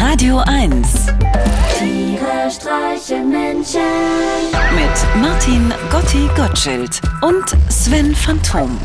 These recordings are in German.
Radio 1 Tiere streichen Menschen. mit Martin Gotti Gottschild und Sven Phantom.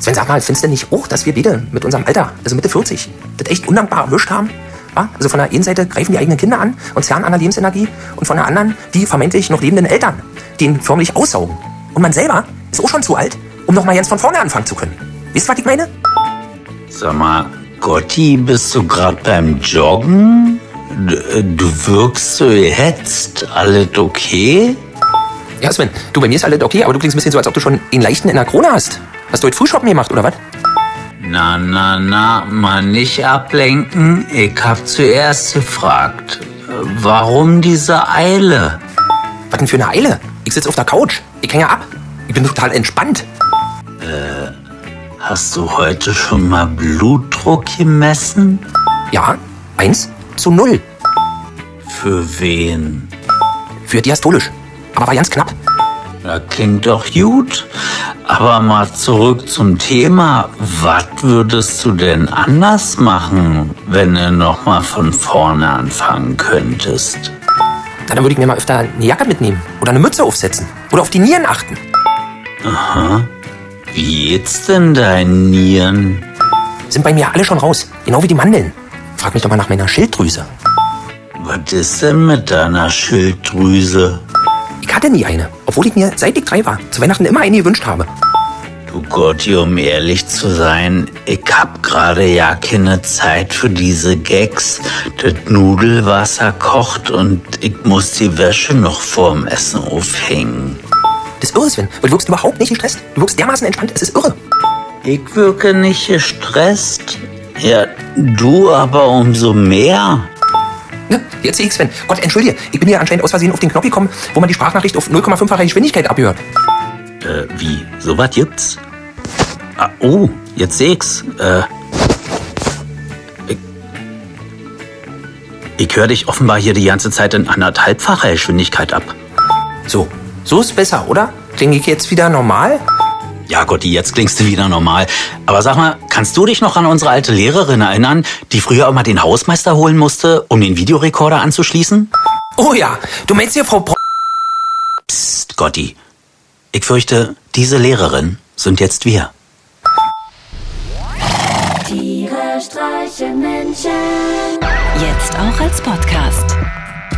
Sven, sag mal, findest du nicht auch, dass wir beide mit unserem Alter, also Mitte 40, das echt undankbar erwischt haben? Also von der einen Seite greifen die eigenen Kinder an und zerren an der Lebensenergie und von der anderen die vermeintlich noch lebenden Eltern, die ihn förmlich aussaugen. Und man selber ist auch schon zu alt, um noch mal ganz von vorne anfangen zu können. Wisst ihr, was ich meine? Sag mal, Gotti, bist du gerade beim Joggen? D- Du wirkst so gehetzt. Alles okay? Ja, Sven, du, bei mir ist alles okay, aber du klingst ein bisschen so, als ob du schon einen leichten in der Krone hast. Hast du heute Frühshoppen gemacht, oder was? Na, na, na, mal nicht ablenken. Ich hab zuerst gefragt. Warum diese Eile? Was denn für eine Eile? Ich sitze auf der Couch. Ich hänge ab. Ich bin total entspannt. Hast du heute schon mal Blutdruck gemessen? Ja, eins zu null. Für wen? Für diastolisch. Aber war ganz knapp. Das klingt doch gut. Aber mal zurück zum Thema. Was würdest du denn anders machen, wenn du noch mal von vorne anfangen könntest? Na, dann würde ich mir mal öfter eine Jacke mitnehmen. Oder eine Mütze aufsetzen. Oder auf die Nieren achten. Wie geht's denn deinen Nieren? Sind bei mir alle schon raus. Genau wie die Mandeln. Frag mich doch mal nach meiner Schilddrüse. Was ist denn mit deiner Schilddrüse? Ich hatte nie eine. Obwohl ich mir, seit ich drei war, zu Weihnachten immer eine gewünscht habe. Du Gotti, um ehrlich zu sein, ich hab gerade ja keine Zeit für diese Gags. Das Nudelwasser kocht und ich muss die Wäsche noch vorm Essen aufhängen. Ist irre, Sven. Weil du wirkst überhaupt nicht gestresst. Du wirkst dermaßen entspannt. Es ist irre. Ich wirke nicht gestresst. Ja, du aber umso mehr. Ne? Jetzt sehe ich Sven. Gott, entschuldige. Ich bin hier anscheinend aus Versehen auf den Knopf gekommen, wo man die Sprachnachricht auf 0,5-fache Geschwindigkeit abhört. Äh, wie? So was gibt's? Ah, oh, jetzt seh ich's. Äh, ich, ich höre dich offenbar hier die ganze Zeit in anderthalbfacher Geschwindigkeit ab. So. So ist besser, oder? Klinge ich jetzt wieder normal? Ja, Gotti, jetzt klingst du wieder normal. Aber sag mal, kannst du dich noch an unsere alte Lehrerin erinnern, die früher immer den Hausmeister holen musste, um den Videorekorder anzuschließen? Oh ja. Du meinst hier Frau Bro Psst, Gotti. Ich fürchte, diese Lehrerin sind jetzt wir. Tiere streichen Menschen. Jetzt auch als Podcast.